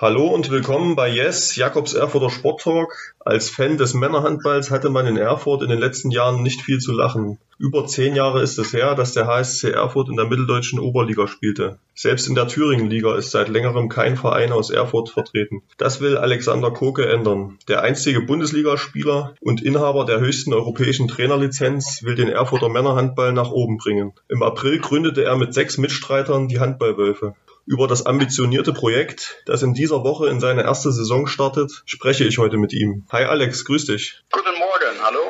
Hallo und willkommen bei Yes, Jakobs Erfurter Sporttalk. Als Fan des Männerhandballs hatte man in Erfurt in den letzten Jahren nicht viel zu lachen. Über zehn Jahre ist es her, dass der HSC Erfurt in der mitteldeutschen Oberliga spielte. Selbst in der Thüringenliga ist seit längerem kein Verein aus Erfurt vertreten. Das will Alexander Koke ändern. Der einstige Bundesligaspieler und Inhaber der höchsten europäischen Trainerlizenz will den Erfurter Männerhandball nach oben bringen. Im April gründete er mit sechs Mitstreitern die Handballwölfe. Über das ambitionierte Projekt, das in dieser Woche in seine erste Saison startet, spreche ich heute mit ihm. Hi Alex, grüß dich. Guten Morgen, hallo.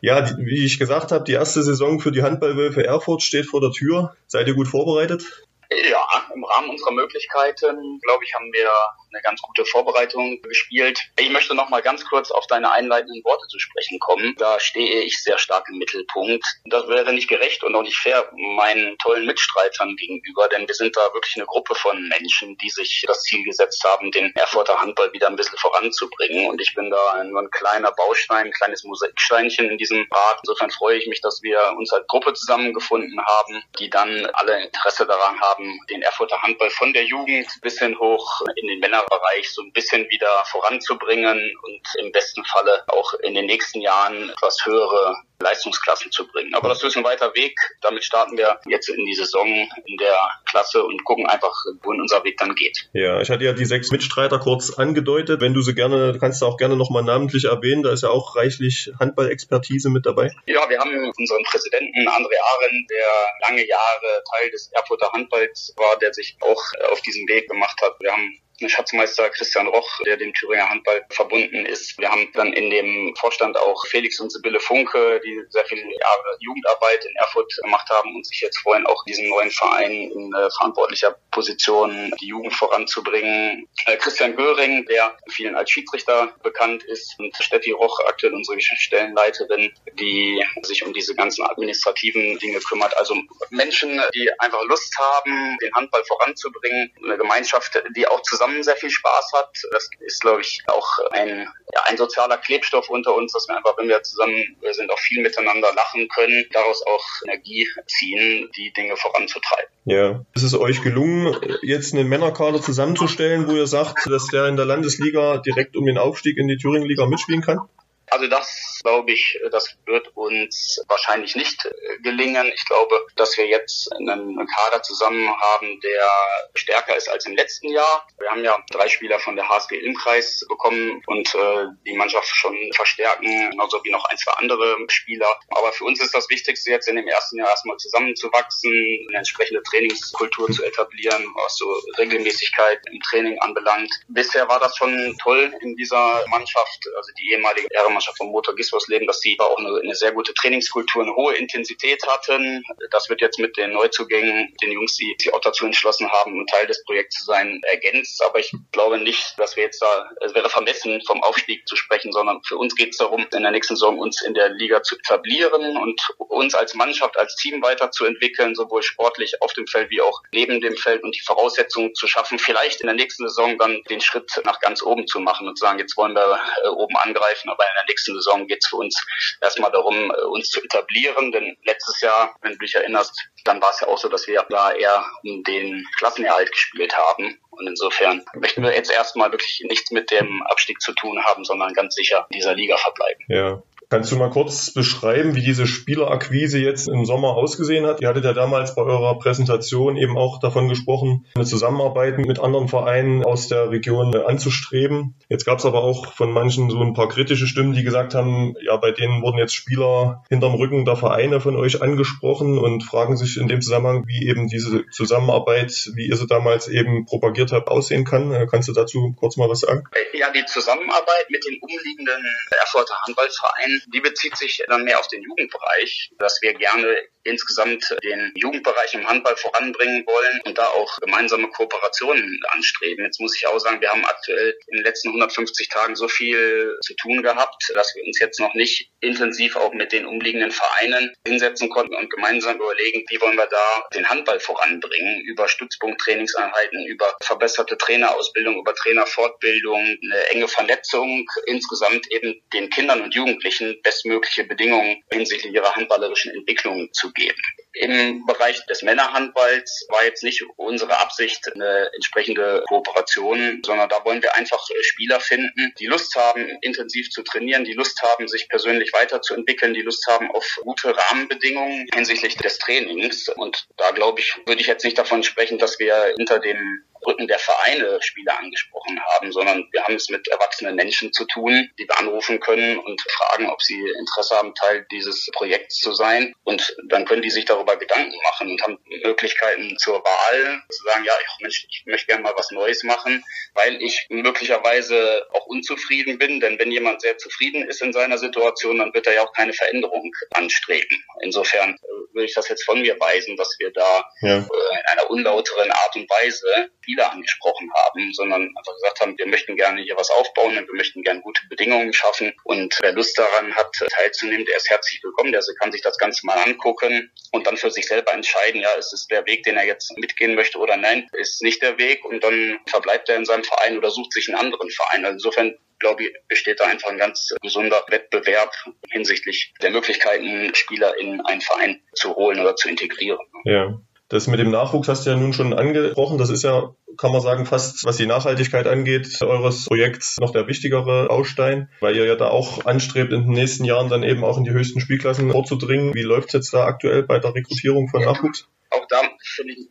Ja, die, wie ich gesagt habe, die erste Saison für die Handballwölfe Erfurt steht vor der Tür. Seid ihr gut vorbereitet? Ja, im Rahmen unserer Möglichkeiten, glaube ich, haben wir eine ganz gute Vorbereitung gespielt. Ich möchte noch mal ganz kurz auf deine einleitenden Worte zu sprechen kommen. Da stehe ich sehr stark im Mittelpunkt. Das wäre nicht gerecht und auch nicht fair meinen tollen Mitstreitern gegenüber, denn wir sind da wirklich eine Gruppe von Menschen, die sich das Ziel gesetzt haben, den Erfurter Handball wieder ein bisschen voranzubringen. Und ich bin da nur ein kleiner Baustein, ein kleines Mosaiksteinchen in diesem Rat. Insofern freue ich mich, dass wir uns als Gruppe zusammengefunden haben, die dann alle Interesse daran haben, den Erfurter Handball von der Jugend bis hin hoch in den Männerbereich so ein bisschen wieder voranzubringen und im besten Falle auch in den nächsten Jahren etwas höhere Leistungsklassen zu bringen. Aber das ist ein weiter Weg. Damit starten wir jetzt in die Saison in der Klasse und gucken einfach, wohin unser Weg dann geht. Ja, ich hatte ja die sechs Mitstreiter kurz angedeutet. Wenn du sie gerne, kannst du auch gerne nochmal namentlich erwähnen. Da ist ja auch reichlich Handballexpertise mit dabei. Ja, wir haben unseren Präsidenten André Ahren, der lange Jahre Teil des Erfurter Handballs war, der sich auch auf diesen Weg gemacht hat. Wir haben Schatzmeister Christian Roch, der dem Thüringer Handball verbunden ist. Wir haben dann in dem Vorstand auch Felix und Sibylle Funke, die sehr viele Jahre Jugendarbeit in Erfurt gemacht haben und sich jetzt freuen, auch diesen neuen Verein in äh, verantwortlicher Position die Jugend voranzubringen. Äh, Christian Göring, der vielen als Schiedsrichter bekannt ist und Steffi Roch, aktuell unsere Stellenleiterin, die sich um diese ganzen administrativen Dinge kümmert. Also Menschen, die einfach Lust haben, den Handball voranzubringen, eine Gemeinschaft, die auch zusammen zusammen sehr viel Spaß hat. Das ist, glaube ich, auch ein, ja, ein sozialer Klebstoff unter uns, dass wir einfach, wenn wir zusammen sind, auch viel miteinander lachen können, daraus auch Energie ziehen, die Dinge voranzutreiben. Ja. Ist es euch gelungen, jetzt einen Männerkader zusammenzustellen, wo ihr sagt, dass der in der Landesliga direkt um den Aufstieg in die Thüringenliga mitspielen kann? Also das glaube ich, das wird uns wahrscheinlich nicht äh, gelingen. Ich glaube, dass wir jetzt einen Kader zusammen haben, der stärker ist als im letzten Jahr. Wir haben ja drei Spieler von der HSG Ilmkreis bekommen und äh, die Mannschaft schon verstärken, genauso wie noch ein, zwei andere Spieler. Aber für uns ist das Wichtigste jetzt in dem ersten Jahr erstmal zusammenzuwachsen, eine entsprechende Trainingskultur zu etablieren, was so Regelmäßigkeit im Training anbelangt. Bisher war das schon toll in dieser Mannschaft, also die ehemalige Ehrenmannschaft vom Motor Gisworsleben, dass sie auch eine, eine, sehr gute Trainingskultur, eine hohe Intensität hatten. Das wird jetzt mit den Neuzugängen, den Jungs, die sich auch dazu entschlossen haben, ein Teil des Projekts zu sein, ergänzt. Aber ich glaube nicht, dass wir jetzt da, es wäre vermessen, vom Aufstieg zu sprechen, sondern für uns geht es darum, in der nächsten Saison uns in der Liga zu etablieren und uns als Mannschaft, als Team weiterzuentwickeln, sowohl sportlich auf dem Feld wie auch neben dem Feld und die Voraussetzungen zu schaffen, vielleicht in der nächsten Saison dann den Schritt nach ganz oben zu machen und zu sagen, jetzt wollen wir äh, oben angreifen, aber in der nächsten Saison geht es für uns erstmal darum, äh, uns zu etablieren. Denn letztes Jahr, wenn du dich erinnerst, dann war es ja auch so, dass wir da eher um den Klassenerhalt gespielt haben. Und insofern möchten wir jetzt erstmal wirklich nichts mit dem Abstieg zu tun haben, sondern ganz sicher in dieser Liga verbleiben. Ja. Kannst du mal kurz beschreiben, wie diese Spielerakquise jetzt im Sommer ausgesehen hat? Ihr hattet ja damals bei eurer Präsentation eben auch davon gesprochen, eine Zusammenarbeit mit anderen Vereinen aus der Region anzustreben. Jetzt gab es aber auch von manchen so ein paar kritische Stimmen, die gesagt haben, ja, bei denen wurden jetzt Spieler hinterm Rücken der Vereine von euch angesprochen und fragen sich in dem Zusammenhang, wie eben diese Zusammenarbeit, wie ihr sie damals eben propagiert habt, aussehen kann. Kannst du dazu kurz mal was sagen? Ja, die Zusammenarbeit mit den umliegenden Erfurter Handballvereinen die bezieht sich dann mehr auf den Jugendbereich, dass wir gerne insgesamt den Jugendbereich im Handball voranbringen wollen und da auch gemeinsame Kooperationen anstreben. Jetzt muss ich auch sagen, wir haben aktuell in den letzten 150 Tagen so viel zu tun gehabt, dass wir uns jetzt noch nicht intensiv auch mit den umliegenden Vereinen hinsetzen konnten und gemeinsam überlegen, wie wollen wir da den Handball voranbringen, über Stützpunkttrainingseinheiten, über verbesserte Trainerausbildung, über Trainerfortbildung, eine enge Vernetzung, insgesamt eben den Kindern und Jugendlichen bestmögliche Bedingungen hinsichtlich ihrer handballerischen Entwicklung zu geben. Im Bereich des Männerhandballs war jetzt nicht unsere Absicht eine entsprechende Kooperation, sondern da wollen wir einfach Spieler finden, die Lust haben, intensiv zu trainieren, die Lust haben, sich persönlich weiterzuentwickeln, die Lust haben auf gute Rahmenbedingungen hinsichtlich des Trainings. Und da glaube ich, würde ich jetzt nicht davon sprechen, dass wir hinter dem Rücken der Vereine Spieler angesprochen haben, sondern wir haben es mit erwachsenen Menschen zu tun, die wir anrufen können und fragen, ob sie Interesse haben, Teil dieses Projekts zu sein. Und dann können die sich darüber Gedanken machen und haben Möglichkeiten zur Wahl, zu sagen, ja, ich, Mensch, ich möchte gerne mal was Neues machen, weil ich möglicherweise auch unzufrieden bin. Denn wenn jemand sehr zufrieden ist in seiner Situation, dann wird er ja auch keine Veränderung anstreben. Insofern äh, würde ich das jetzt von mir weisen, dass wir da ja. Äh, in einer unlauteren Art und Weise Spieler angesprochen haben, sondern einfach gesagt haben, wir möchten gerne hier was aufbauen und wir möchten gerne gute Bedingungen schaffen. Und wer Lust daran hat, teilzunehmen, der ist herzlich willkommen. Der kann sich das Ganze mal angucken und dann für sich selber entscheiden, ja, ist es der Weg, den er jetzt mitgehen möchte oder nein, ist nicht der Weg und dann verbleibt er in seinem Verein oder sucht sich einen anderen Verein. Also insofern glaube ich, besteht da einfach ein ganz gesunder Wettbewerb hinsichtlich der Möglichkeiten, Spieler in einen Verein zu holen oder zu integrieren. Ja. Das mit dem Nachwuchs hast du ja nun schon angesprochen. Das ist ja, kann man sagen, fast, was die Nachhaltigkeit angeht, eures Projekts noch der wichtigere Baustein, weil ihr ja da auch anstrebt, in den nächsten Jahren dann eben auch in die höchsten Spielklassen vorzudringen. Wie läuft es jetzt da aktuell bei der Rekrutierung von Nachwuchs? Auch da finde ich,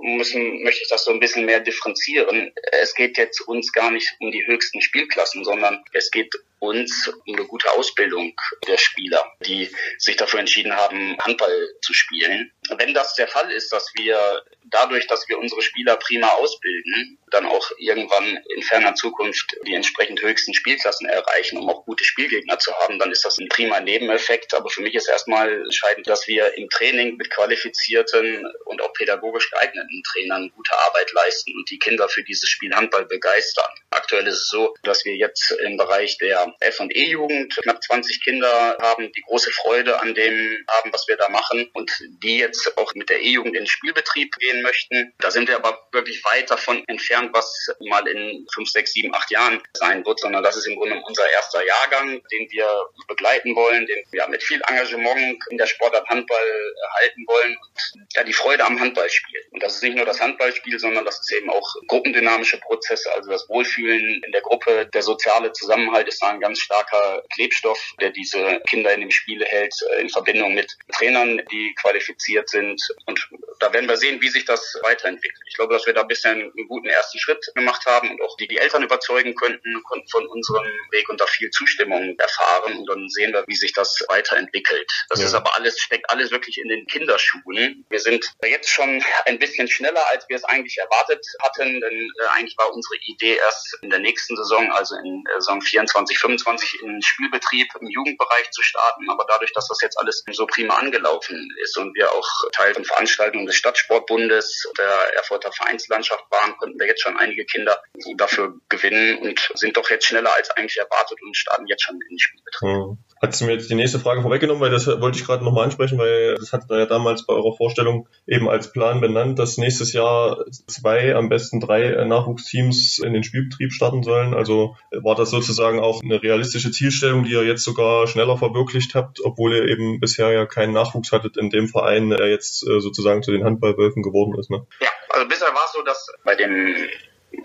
müssen, möchte ich das so ein bisschen mehr differenzieren. Es geht jetzt uns gar nicht um die höchsten Spielklassen, sondern es geht um eine gute Ausbildung der Spieler, die sich dafür entschieden haben, Handball zu spielen. Wenn das der Fall ist, dass wir dadurch, dass wir unsere Spieler prima ausbilden, dann auch irgendwann in ferner Zukunft die entsprechend höchsten Spielklassen erreichen, um auch gute Spielgegner zu haben, dann ist das ein prima Nebeneffekt. Aber für mich ist erstmal entscheidend, dass wir im Training mit qualifizierten und auch pädagogisch geeigneten Trainern gute Arbeit leisten und die Kinder für dieses Spiel Handball begeistern. Aktuell ist es so, dass wir jetzt im Bereich der F&E-Jugend knapp 20 Kinder haben, die große Freude an dem haben, was wir da machen und die jetzt auch mit der E-Jugend in den Spielbetrieb gehen möchten. Da sind wir aber wirklich weit davon entfernt, was mal in fünf, sechs, sieben, acht Jahren sein wird, sondern das ist im Grunde unser erster Jahrgang, den wir begleiten wollen, den wir mit viel Engagement in der Sportart Handball halten wollen und ja, die Freude am Handballspiel. Und das ist nicht nur das Handballspiel, sondern das ist eben auch gruppendynamische Prozesse, also das Wohlfühlen in der Gruppe, der soziale Zusammenhalt ist da ein ganz starker Klebstoff, der diese Kinder in dem Spiel hält, äh, in Verbindung mit Trainern, die qualifiziert sind. Und da werden wir sehen, wie sich das weiterentwickelt. Ich glaube, dass wir da bisher einen guten ersten Schritt gemacht haben und auch die, die Eltern überzeugen könnten, konnten von unserem Weg und da viel Zustimmung erfahren. Und dann sehen wir, wie sich das weiterentwickelt. Das ja. ist aber alles, steckt alles wirklich in den Kinderschuhen. Wir sind jetzt schon ein bisschen schneller, als wir es eigentlich erwartet hatten, denn äh, eigentlich war unsere Idee erst in der nächsten Saison, also in äh, Saison 24, 25 in Spielbetrieb im Jugendbereich zu starten. Aber dadurch, dass das jetzt alles so prima angelaufen ist und wir auch Teil von Veranstaltungen des Stadtsportbundes der Erfurter Vereinslandschaft waren, konnten wir jetzt schon einige Kinder dafür gewinnen und sind doch jetzt schneller als eigentlich erwartet und starten jetzt schon in den Spielbetrieb. Mhm. Hat mir jetzt die nächste Frage vorweggenommen, weil das wollte ich gerade nochmal ansprechen, weil das hat ja damals bei eurer Vorstellung eben als Plan benannt, dass nächstes Jahr zwei, am besten drei Nachwuchsteams in den Spielbetrieb starten sollen. Also war das sozusagen auch eine realistische Zielstellung, die ihr jetzt sogar schneller verwirklicht habt, obwohl ihr eben bisher ja keinen Nachwuchs hattet in dem Verein, der jetzt äh, sozusagen zu den Handballwölfen geworden ist. Ne? Ja, also bisher war es so, dass bei dem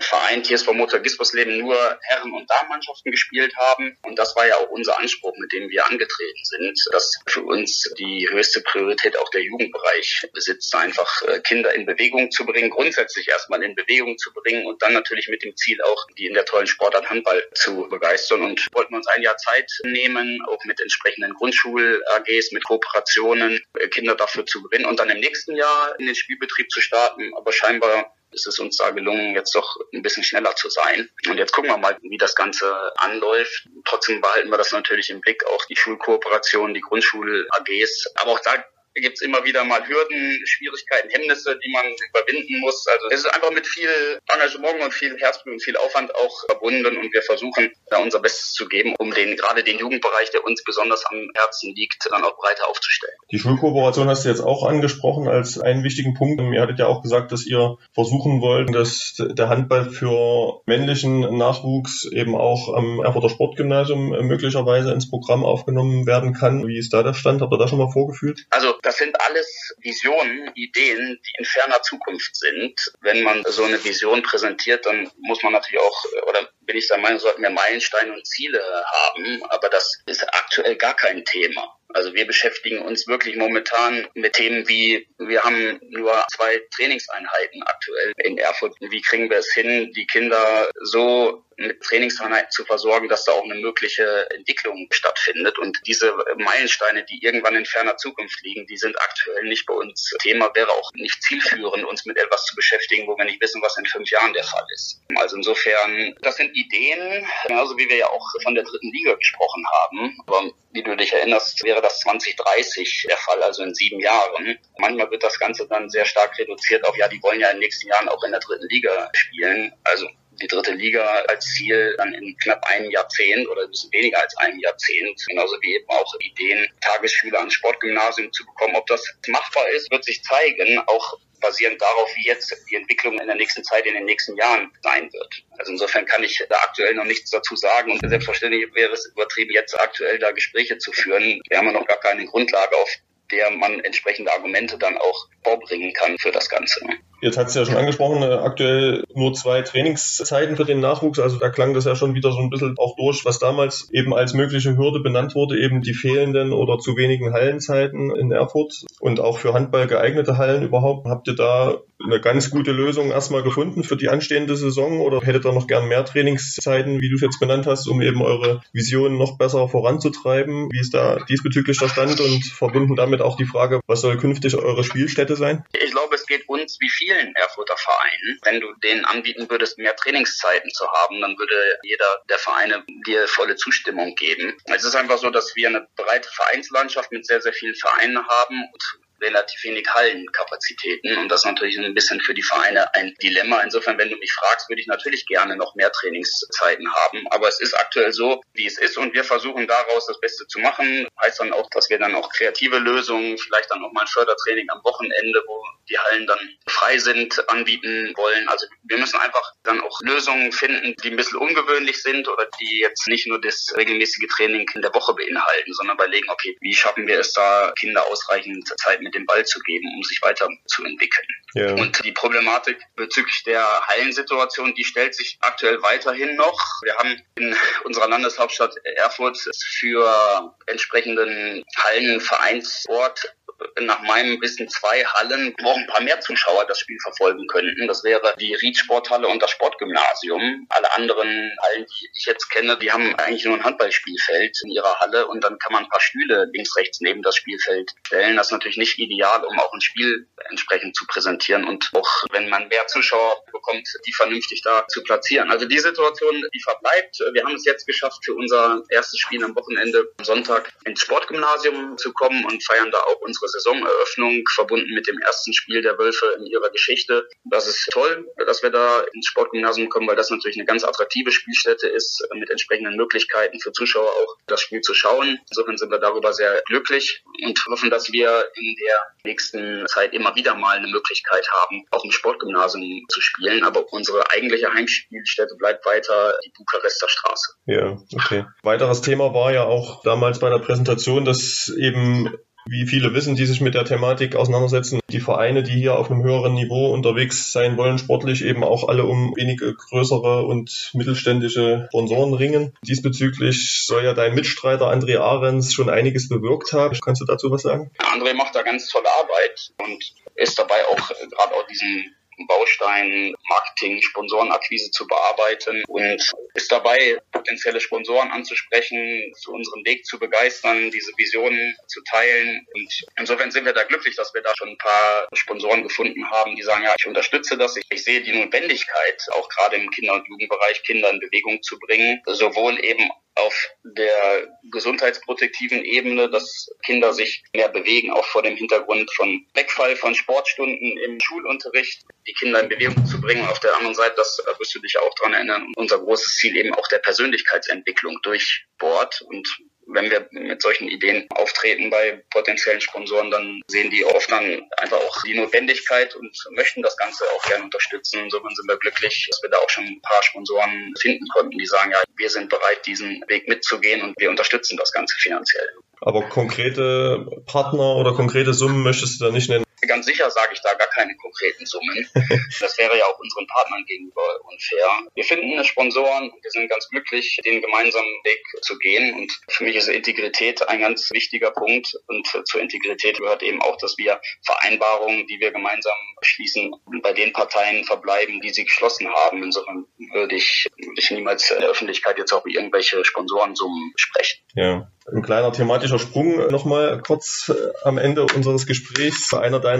Verein TSV Motor Gispersleben nur Herren- und Damenmannschaften gespielt haben. Und das war ja auch unser Anspruch, mit dem wir angetreten sind, dass für uns die höchste Priorität auch der Jugendbereich besitzt, einfach äh, Kinder in Bewegung zu bringen, grundsätzlich erstmal in Bewegung zu bringen und dann natürlich mit dem Ziel auch, die in der tollen Sportart Handball zu begeistern. Und wollten wir uns ein Jahr Zeit nehmen, auch mit entsprechenden Grundschul-AGs, mit Kooperationen, äh, Kinder dafür zu gewinnen und dann im nächsten Jahr in den Spielbetrieb zu starten. Aber scheinbar ist es uns da gelungen, jetzt doch ein bisschen schneller zu sein. Und jetzt gucken wir mal, wie das Ganze anläuft. Trotzdem behalten wir das natürlich im Blick, auch die Schulkooperation, die Grundschul-AGs. Aber auch da gibt es immer wieder mal Hürden, Schwierigkeiten, Hemmnisse, die man überwinden muss. Also es ist einfach mit viel Engagement und viel Herzblut und viel Aufwand auch verbunden und wir versuchen da unser Bestes zu geben, um den gerade den Jugendbereich, der uns besonders am Herzen liegt, dann auch breiter aufzustellen. Die Schulkooperation hast du jetzt auch angesprochen als einen wichtigen Punkt. Ihr hattet ja auch gesagt, dass ihr versuchen wollt, dass der Handball für männlichen Nachwuchs eben auch am Erfurter Sportgymnasium möglicherweise ins Programm aufgenommen werden kann. Wie ist da der Stand? Habt ihr da schon mal vorgefühlt? Also das sind alles Visionen, Ideen, die in ferner Zukunft sind. Wenn man so eine Vision präsentiert, dann muss man natürlich auch, oder bin ich der Meinung, sollten wir Meilensteine und Ziele haben. Aber das ist aktuell gar kein Thema. Also wir beschäftigen uns wirklich momentan mit Themen wie, wir haben nur zwei Trainingseinheiten aktuell in Erfurt. Wie kriegen wir es hin, die Kinder so mit Trainingseinheiten zu versorgen, dass da auch eine mögliche Entwicklung stattfindet. Und diese Meilensteine, die irgendwann in ferner Zukunft liegen, die sind aktuell nicht bei uns Thema, wäre auch nicht zielführend, uns mit etwas zu beschäftigen, wo wir nicht wissen, was in fünf Jahren der Fall ist. Also insofern, das sind Ideen, genauso wie wir ja auch von der dritten Liga gesprochen haben. Aber wie du dich erinnerst, wäre das 2030 der Fall, also in sieben Jahren. Manchmal wird das Ganze dann sehr stark reduziert auf, ja, die wollen ja in den nächsten Jahren auch in der dritten Liga spielen. Also die dritte Liga als Ziel dann in knapp einem Jahrzehnt oder ein bisschen weniger als einem Jahrzehnt. Genauso wie eben auch Ideen, Tagesschüler ans Sportgymnasium zu bekommen. Ob das machbar ist, wird sich zeigen, auch basierend darauf, wie jetzt die Entwicklung in der nächsten Zeit, in den nächsten Jahren sein wird. Also insofern kann ich da aktuell noch nichts dazu sagen und selbstverständlich wäre es übertrieben, jetzt aktuell da Gespräche zu führen. Wir haben ja noch gar keine Grundlage, auf der man entsprechende Argumente dann auch vorbringen kann für das Ganze. Jetzt hat es ja schon angesprochen, äh, aktuell nur zwei Trainingszeiten für den Nachwuchs. Also da klang das ja schon wieder so ein bisschen auch durch, was damals eben als mögliche Hürde benannt wurde, eben die fehlenden oder zu wenigen Hallenzeiten in Erfurt und auch für Handball geeignete Hallen überhaupt. Habt ihr da eine ganz gute Lösung erstmal gefunden für die anstehende Saison oder hättet ihr noch gern mehr Trainingszeiten, wie du es jetzt benannt hast, um eben eure Visionen noch besser voranzutreiben? Wie ist da diesbezüglich der Stand und verbunden damit auch die Frage, was soll künftig eure Spielstätte sein? Ich glaube, es geht uns wie viel vielen Erfurter Vereinen. Wenn du denen anbieten würdest, mehr Trainingszeiten zu haben, dann würde jeder der Vereine dir volle Zustimmung geben. Es ist einfach so, dass wir eine breite Vereinslandschaft mit sehr, sehr vielen Vereinen haben und relativ wenig Hallenkapazitäten und das ist natürlich ein bisschen für die Vereine ein Dilemma. Insofern, wenn du mich fragst, würde ich natürlich gerne noch mehr Trainingszeiten haben, aber es ist aktuell so, wie es ist und wir versuchen daraus das Beste zu machen. Heißt dann auch, dass wir dann auch kreative Lösungen, vielleicht dann auch mal ein Fördertraining am Wochenende, wo die Hallen dann frei sind, anbieten wollen. Also wir müssen einfach dann auch Lösungen finden, die ein bisschen ungewöhnlich sind oder die jetzt nicht nur das regelmäßige Training in der Woche beinhalten, sondern überlegen, okay, wie schaffen wir es da, Kinder ausreichend Zeit mit dem Ball zu geben, um sich weiterzuentwickeln. Ja. Und die Problematik bezüglich der Hallensituation, die stellt sich aktuell weiterhin noch. Wir haben in unserer Landeshauptstadt Erfurt für entsprechenden Hallenvereinsort nach meinem Wissen zwei Hallen, wo ein paar mehr Zuschauer das Spiel verfolgen könnten. Das wäre die Riedsporthalle und das Sportgymnasium. Alle anderen Hallen, die ich jetzt kenne, die haben eigentlich nur ein Handballspielfeld in ihrer Halle und dann kann man ein paar Stühle links, rechts neben das Spielfeld stellen. Das ist natürlich nicht ideal, um auch ein Spiel entsprechend zu präsentieren und auch wenn man mehr Zuschauer bekommt, die vernünftig da zu platzieren. Also die Situation, die verbleibt. Wir haben es jetzt geschafft, für unser erstes Spiel am Wochenende am Sonntag ins Sportgymnasium zu kommen und feiern da auch unsere Saisoneröffnung verbunden mit dem ersten Spiel der Wölfe in ihrer Geschichte. Das ist toll, dass wir da ins Sportgymnasium kommen, weil das natürlich eine ganz attraktive Spielstätte ist, mit entsprechenden Möglichkeiten für Zuschauer auch das Spiel zu schauen. Insofern sind wir darüber sehr glücklich und hoffen, dass wir in der nächsten Zeit immer wieder mal eine Möglichkeit haben, auch im Sportgymnasium zu spielen. Aber unsere eigentliche Heimspielstätte bleibt weiter die Bukarester Straße. Ja, okay. Weiteres Thema war ja auch damals bei der Präsentation, dass eben wie viele wissen, die sich mit der Thematik auseinandersetzen, die Vereine, die hier auf einem höheren Niveau unterwegs sein wollen, sportlich eben auch alle um wenige größere und mittelständische Sponsoren ringen. Diesbezüglich soll ja dein Mitstreiter André Ahrens schon einiges bewirkt haben. Kannst du dazu was sagen? André macht da ganz tolle Arbeit und ist dabei auch gerade auch diesen Baustein Marketing, Sponsorenakquise zu bearbeiten und ist dabei, potenzielle Sponsoren anzusprechen, für unseren Weg zu begeistern, diese Visionen zu teilen. Und insofern sind wir da glücklich, dass wir da schon ein paar Sponsoren gefunden haben, die sagen, ja, ich unterstütze das. Ich, ich sehe die Notwendigkeit, auch gerade im Kinder- und Jugendbereich Kinder in Bewegung zu bringen, sowohl eben auf der gesundheitsprotektiven Ebene, dass Kinder sich mehr bewegen, auch vor dem Hintergrund von Wegfall von Sportstunden im Schulunterricht, die Kinder in Bewegung zu bringen. Auf der anderen Seite, das wirst du dich auch dran erinnern, unser großes Ziel eben auch der Persönlichkeitsentwicklung durch Sport und wenn wir mit solchen Ideen auftreten bei potenziellen Sponsoren, dann sehen die oft dann einfach auch die Notwendigkeit und möchten das Ganze auch gerne unterstützen. Insofern sind wir glücklich, dass wir da auch schon ein paar Sponsoren finden konnten, die sagen, ja, wir sind bereit, diesen Weg mitzugehen und wir unterstützen das Ganze finanziell. Aber konkrete Partner oder konkrete Summen möchtest du da nicht nennen? Ganz sicher sage ich da gar keine konkreten Summen. Das wäre ja auch unseren Partnern gegenüber unfair. Wir finden Sponsoren und wir sind ganz glücklich, den gemeinsamen Weg zu gehen. Und für mich ist Integrität ein ganz wichtiger Punkt. Und zur Integrität gehört eben auch, dass wir Vereinbarungen, die wir gemeinsam schließen, bei den Parteien verbleiben, die sie geschlossen haben. Insofern würde ich, würde ich niemals in der Öffentlichkeit jetzt auch über irgendwelche Sponsorensummen sprechen. Ja. Ein kleiner thematischer Sprung nochmal kurz äh, am Ende unseres Gesprächs. Einer deiner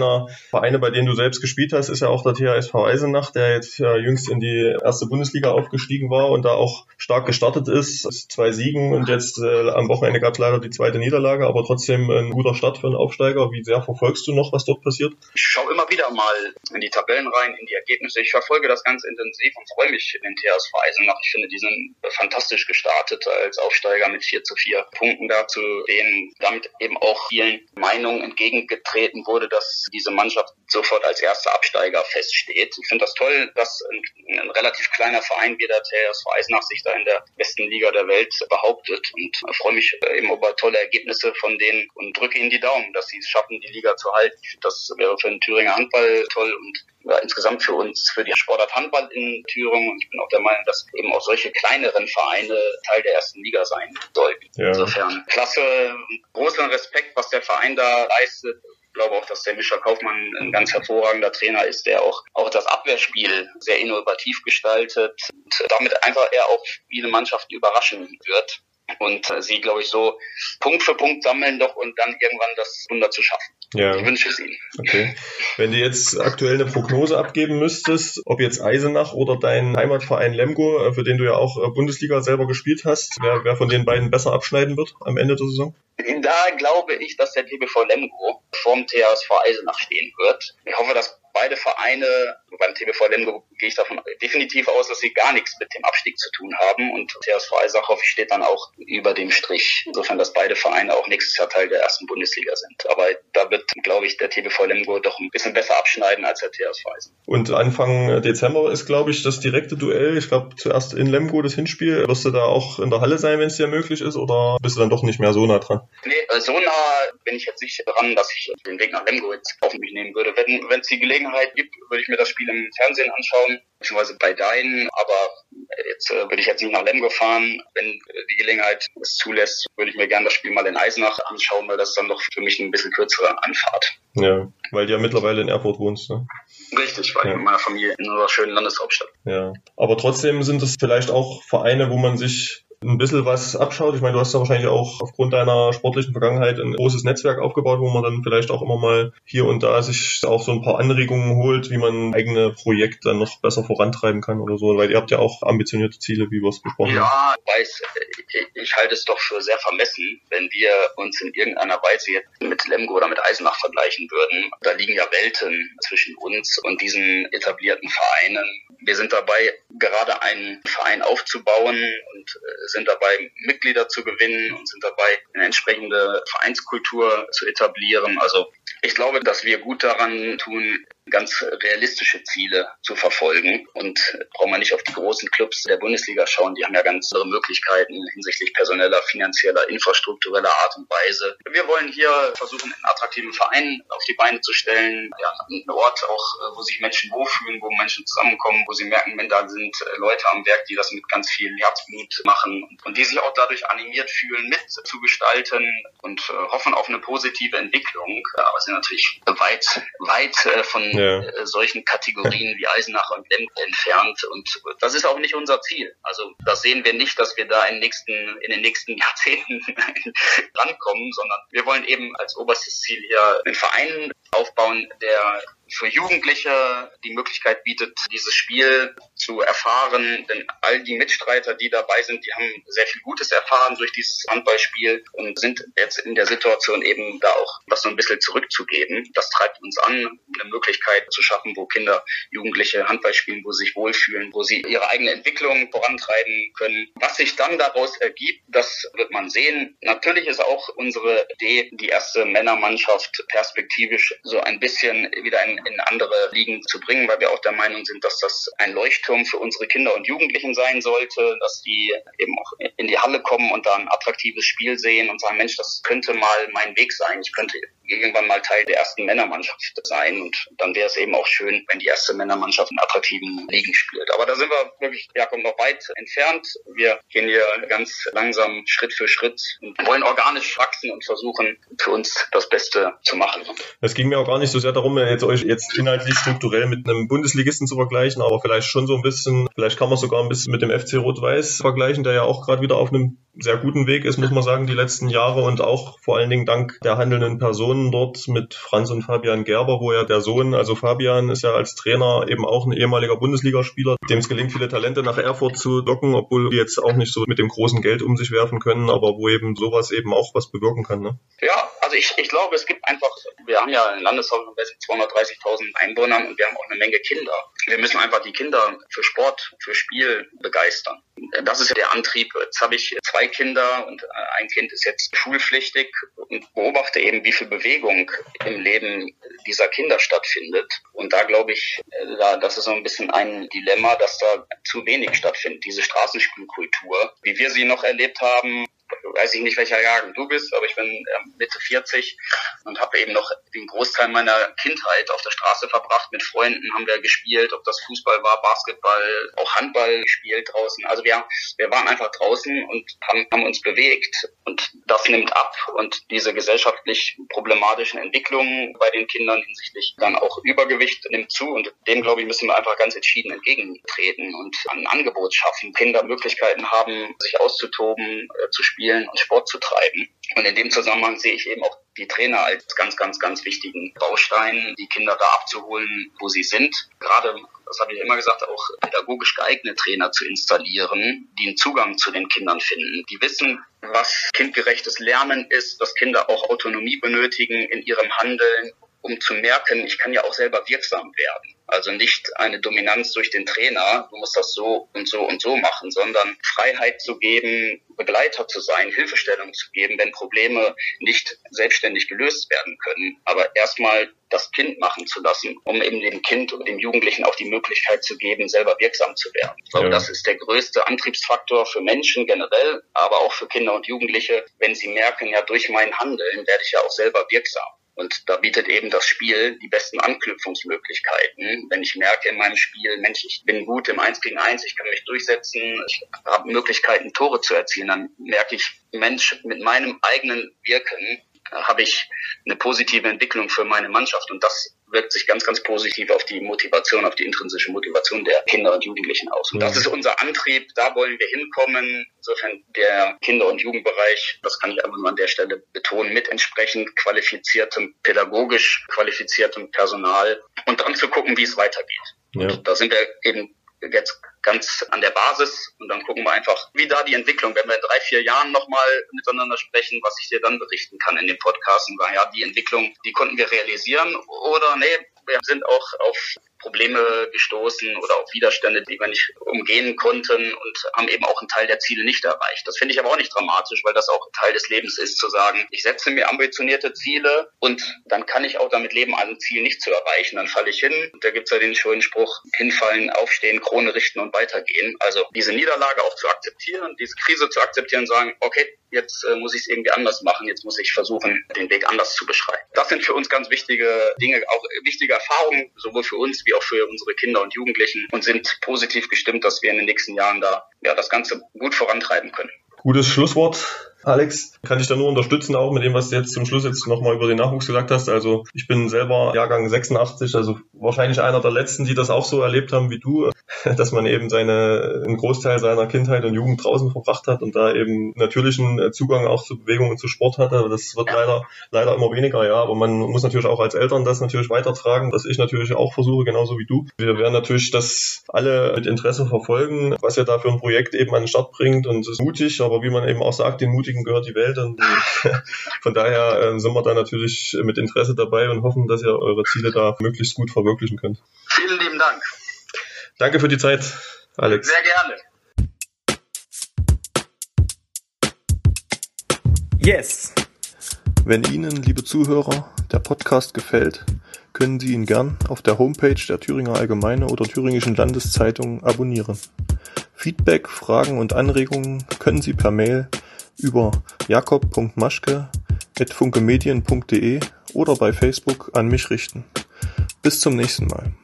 Vereine, bei denen du selbst gespielt hast, ist ja auch der THSV Eisenach, der jetzt ja jüngst in die erste Bundesliga aufgestiegen war und da auch stark gestartet ist. Zwei Siegen und jetzt äh, am Wochenende gab es leider die zweite Niederlage, aber trotzdem ein guter Start für einen Aufsteiger. Wie sehr verfolgst du noch, was dort passiert? Ich schaue immer wieder mal in die Tabellen rein, in die Ergebnisse. Ich verfolge das ganz intensiv und freue mich in den THSV Eisenach. Ich finde, die sind fantastisch gestartet als Aufsteiger mit 4 zu 4 Punkten Punkten dazu, denen damit eben auch vielen Meinungen entgegengetreten wurde, dass diese Mannschaft sofort als erster Absteiger feststeht. Ich finde das toll, dass ein, ein, relativ kleiner Verein wie der TSV Eisenach sich da in der besten Liga der Welt behauptet und freue mich eben über tolle Ergebnisse von denen und drücke ihnen die Daumen, dass sie es schaffen, die Liga zu halten. Ich finde, das wäre für den Thüringer Handball toll und ja, insgesamt für uns, für die Sportart Handball in Thüringen. Und ich bin auch der Meinung, dass eben auch solche kleineren Vereine Teil der ersten Liga sein sollten. Ja. Insofern klasse, großen Respekt, was der Verein da leistet. Ich glaube auch, dass der Mischa Kaufmann ein ganz hervorragender Trainer ist, der auch, auch das Abwehrspiel sehr innovativ gestaltet und damit einfach er auch viele Mannschaften überraschen wird und sie, glaube ich, so Punkt für Punkt sammeln doch und dann irgendwann das Wunder zu schaffen. Ja. Ich wünsche es Ihnen. Okay. Wenn du jetzt aktuell eine Prognose abgeben müsstest, ob jetzt Eisenach oder dein Heimatverein Lemgo, äh, für den du ja auch äh, Bundesliga selber gespielt hast, wer, wer von den beiden besser abschneiden wird am Ende der Saison? Da glaube ich, dass der TBV Lemgo vorm THSV Eisenach stehen wird. Ich hoffe, dass beide Vereine, beim TBV Lemgo gehe ich davon definitiv aus, dass sie gar nichts mit dem Abstieg zu tun haben und TSV Eisachow steht dann auch über dem Strich. Insofern, dass beide Vereine auch nächstes Jahr Teil der ersten Bundesliga sind. Aber da wird, glaube ich, der TBV Lemgo doch ein bisschen besser abschneiden als der TSV Eisen. Und Anfang Dezember ist, glaube ich, das direkte Duell. Ich glaube, zuerst in Lemgo das Hinspiel. Wirst du da auch in der Halle sein, wenn es dir möglich ist, oder bist du dann doch nicht mehr so nah dran? Nee, äh, so nah bin ich jetzt nicht dran, dass ich den Weg nach Lemgo jetzt auf mich nehmen würde. Wenn es die Gelegenheit gibt, würde ich mir das Spiel im Fernsehen anschauen, beziehungsweise bei Dein, aber jetzt äh, würde ich jetzt nicht nach Lemgo fahren. Wenn die Gelegenheit es zulässt, würde ich mir gerne das Spiel mal in Eisenach anschauen, weil das dann doch für mich ein bisschen kürzere Anfahrt. Ja, weil du ja mittlerweile in Erfurt wohnst, ne? Richtig, weil ja. mit meiner Familie in unserer schönen Landeshauptstadt. Ja, aber trotzdem sind es vielleicht auch Vereine, wo man sich ein bisschen was abschaut. Ich meine, du hast ja wahrscheinlich auch aufgrund deiner sportlichen Vergangenheit ein großes Netzwerk aufgebaut, wo man dann vielleicht auch immer mal hier und da sich auch so ein paar Anregungen holt, wie man eigene Projekte dann noch besser vorantreiben kann oder so, weil ihr habt ja auch ambitionierte Ziele, wie wir es besprochen ja, haben. Ja, weiß, ich halte es doch für sehr vermessen, wenn wir uns in irgendeiner Weise jetzt mit Lemgo oder mit Eisenach vergleichen würden. Da liegen ja Welten zwischen uns und diesen etablierten Vereinen. Wir sind dabei, gerade einen Verein aufzubauen und äh, sind dabei, Mitglieder zu gewinnen und sind dabei, eine entsprechende Vereinskultur zu etablieren. Also ich glaube, dass wir gut daran tun, ganz realistische Ziele zu verfolgen. Und braucht man nicht auf die großen Clubs der Bundesliga schauen, die haben ja ganz andere Möglichkeiten hinsichtlich personeller, finanzieller, infrastruktureller Art und Weise. Wir wollen hier versuchen, einen attraktiven Verein auf die Beine zu stellen, ja, einen Ort auch, wo sich Menschen wohlfühlen, wo Menschen zusammenkommen, wo sie merken, wenn da sind Leute am Werk, die das mit ganz viel Herzblut machen und die sich auch dadurch animiert fühlen, mitzugestalten und äh, hoffen auf eine positive Entwicklung. Aber sind natürlich weit, weit äh, von ja. Äh, solchen Kategorien wie Eisenach und Lemp entfernt. Und das ist auch nicht unser Ziel. Also das sehen wir nicht, dass wir da in, nächsten, in den nächsten Jahrzehnten rankommen, sondern wir wollen eben als oberstes Ziel hier einen Verein aufbauen, der für Jugendliche die Möglichkeit bietet, dieses Spiel zu erfahren. Denn all die Mitstreiter, die dabei sind, die haben sehr viel Gutes erfahren durch dieses Handballspiel und sind jetzt in der Situation eben da auch was so ein bisschen zurückzugeben. Das treibt uns an, eine Möglichkeit zu schaffen, wo Kinder, Jugendliche Handball spielen, wo sie sich wohlfühlen, wo sie ihre eigene Entwicklung vorantreiben können. Was sich dann daraus ergibt, das wird man sehen. Natürlich ist auch unsere Idee, die erste Männermannschaft perspektivisch so ein bisschen wieder in in andere Ligen zu bringen, weil wir auch der Meinung sind, dass das ein Leuchtturm für unsere Kinder und Jugendlichen sein sollte, dass die eben auch in die Halle kommen und da ein attraktives Spiel sehen und sagen, Mensch, das könnte mal mein Weg sein. Ich könnte irgendwann mal Teil der ersten Männermannschaft sein und dann wäre es eben auch schön, wenn die erste Männermannschaft in attraktiven Ligen spielt. Aber da sind wir wirklich, Jakob, noch weit entfernt. Wir gehen hier ganz langsam Schritt für Schritt und wollen organisch wachsen und versuchen, für uns das Beste zu machen. Es ging mir auch gar nicht so sehr darum, jetzt euch jetzt inhaltlich strukturell mit einem Bundesligisten zu vergleichen, aber vielleicht schon so ein bisschen, vielleicht kann man sogar ein bisschen mit dem FC Rot-Weiß vergleichen, der ja auch gerade wieder auf einem sehr guten Weg ist, muss man sagen, die letzten Jahre und auch vor allen Dingen dank der handelnden Personen dort mit Franz und Fabian Gerber, wo ja der Sohn, also Fabian ist ja als Trainer eben auch ein ehemaliger Bundesligaspieler, dem es gelingt, viele Talente nach Erfurt zu locken, obwohl die jetzt auch nicht so mit dem großen Geld um sich werfen können, aber wo eben sowas eben auch was bewirken kann. Ne? Ja, also ich, ich glaube, es gibt einfach, wir haben ja in Landeshaus 230.000 Einwohnern und wir haben auch eine Menge Kinder. Wir müssen einfach die Kinder für Sport, für Spiel begeistern. Das ist ja der Antrieb. Jetzt habe ich zwei Kinder und ein Kind ist jetzt schulpflichtig und beobachte eben, wie viel Bewegung im Leben dieser Kinder stattfindet. Und da glaube ich, da, das ist so ein bisschen ein Dilemma, dass da zu wenig stattfindet. Diese Straßenspielkultur, wie wir sie noch erlebt haben, weiß ich nicht, welcher Jahrgang du bist, aber ich bin ähm, Mitte 40 und habe eben noch den Großteil meiner Kindheit auf der Straße verbracht. Mit Freunden haben wir gespielt, ob das Fußball war, Basketball, auch Handball gespielt draußen. Also wir, wir waren einfach draußen und haben, haben uns bewegt. Und das nimmt ab. Und diese gesellschaftlich problematischen Entwicklungen bei den Kindern hinsichtlich dann auch Übergewicht nimmt zu. Und dem, glaube ich, müssen wir einfach ganz entschieden entgegentreten und ein Angebot schaffen. Kinder Möglichkeiten haben, sich auszutoben, äh, zu spielen und Sport zu treiben. Und in dem Zusammenhang sehe ich eben auch die Trainer als ganz, ganz, ganz wichtigen Baustein, die Kinder da abzuholen, wo sie sind. Gerade, das habe ich immer gesagt, auch pädagogisch geeignete Trainer zu installieren, die einen Zugang zu den Kindern finden, die wissen, was kindgerechtes Lernen ist, dass Kinder auch Autonomie benötigen in ihrem Handeln, um zu merken, ich kann ja auch selber wirksam werden. Also nicht eine Dominanz durch den Trainer, du musst das so und so und so machen, sondern Freiheit zu geben, Begleiter zu sein, Hilfestellung zu geben, wenn Probleme nicht selbstständig gelöst werden können. Aber erstmal das Kind machen zu lassen, um eben dem Kind und dem Jugendlichen auch die Möglichkeit zu geben, selber wirksam zu werden. Ich glaube, ja. das ist der größte Antriebsfaktor für Menschen generell, aber auch für Kinder und Jugendliche, wenn sie merken, ja, durch mein Handeln werde ich ja auch selber wirksam. Und da bietet eben das Spiel die besten Anknüpfungsmöglichkeiten. Wenn ich merke in meinem Spiel, Mensch, ich bin gut im Eins gegen Eins, ich kann mich durchsetzen, ich habe Möglichkeiten, Tore zu erzielen, dann merke ich, Mensch, mit meinem eigenen Wirken habe ich eine positive Entwicklung für meine Mannschaft. Und das wirkt sich ganz, ganz positiv auf die Motivation, auf die intrinsische Motivation der Kinder und Jugendlichen aus. Und das ist unser Antrieb, da wollen wir hinkommen. Insofern der Kinder- und Jugendbereich, das kann ich einfach nur an der Stelle betonen, mit entsprechend qualifiziertem, pädagogisch qualifiziertem Personal und dann zu gucken, wie es weitergeht. Ja. Da sind wir eben jetzt ganz an der Basis und dann gucken wir einfach, wie da die Entwicklung, wenn wir in drei, vier Jahren nochmal miteinander sprechen, was ich dir dann berichten kann in dem Podcast und sagen, ja, die Entwicklung, die konnten wir realisieren oder nee, wir sind auch auf Probleme gestoßen oder auf Widerstände, die wir nicht umgehen konnten und haben eben auch einen Teil der Ziele nicht erreicht. Das finde ich aber auch nicht dramatisch, weil das auch Teil des Lebens ist, zu sagen, ich setze mir ambitionierte Ziele und dann kann ich auch damit leben, ein Ziel nicht zu erreichen. Dann falle ich hin. Da gibt es ja den schönen Spruch, hinfallen, aufstehen, Krone richten und weitergehen. Also diese Niederlage auch zu akzeptieren, diese Krise zu akzeptieren, sagen, okay, jetzt äh, muss ich es irgendwie anders machen, jetzt muss ich versuchen, den Weg anders zu beschreiben. Das sind für uns ganz wichtige Dinge, auch wichtige Erfahrungen, sowohl für uns wie auch für unsere Kinder und Jugendlichen und sind positiv gestimmt, dass wir in den nächsten Jahren da ja das Ganze gut vorantreiben können. Gutes Schlusswort. Alex, kann ich da nur unterstützen, auch mit dem, was du jetzt zum Schluss jetzt nochmal über den Nachwuchs gesagt hast. Also ich bin selber Jahrgang 86, also wahrscheinlich einer der letzten, die das auch so erlebt haben wie du, dass man eben seine, einen Großteil seiner Kindheit und Jugend draußen verbracht hat und da eben natürlichen Zugang auch zu Bewegung und zu Sport hatte. Das wird leider, leider immer weniger, ja. Aber man muss natürlich auch als Eltern das natürlich weitertragen, dass ich natürlich auch versuche, genauso wie du. Wir werden natürlich das alle mit Interesse verfolgen, was ihr da für ein Projekt eben an den Start bringt und es ist mutig, aber wie man eben auch sagt, den Mutigen gehört die Welt und von daher äh, sind wir da natürlich mit Interesse dabei und hoffen, dass ihr eure Ziele da möglichst gut verwirklichen könnt. Vielen lieben Dank. Danke für die Zeit, Alex. Sehr gerne. Yes! Wenn Ihnen, liebe Zuhörer, der Podcast gefällt, können Sie ihn gern auf der Homepage der Thüringer Allgemeine oder Thüringischen Landeszeitung abonnieren. Feedback, Fragen und Anregungen können Sie per Mail über jakob.maschke@funkemedien.de oder bei Facebook an mich richten. Bis zum nächsten Mal.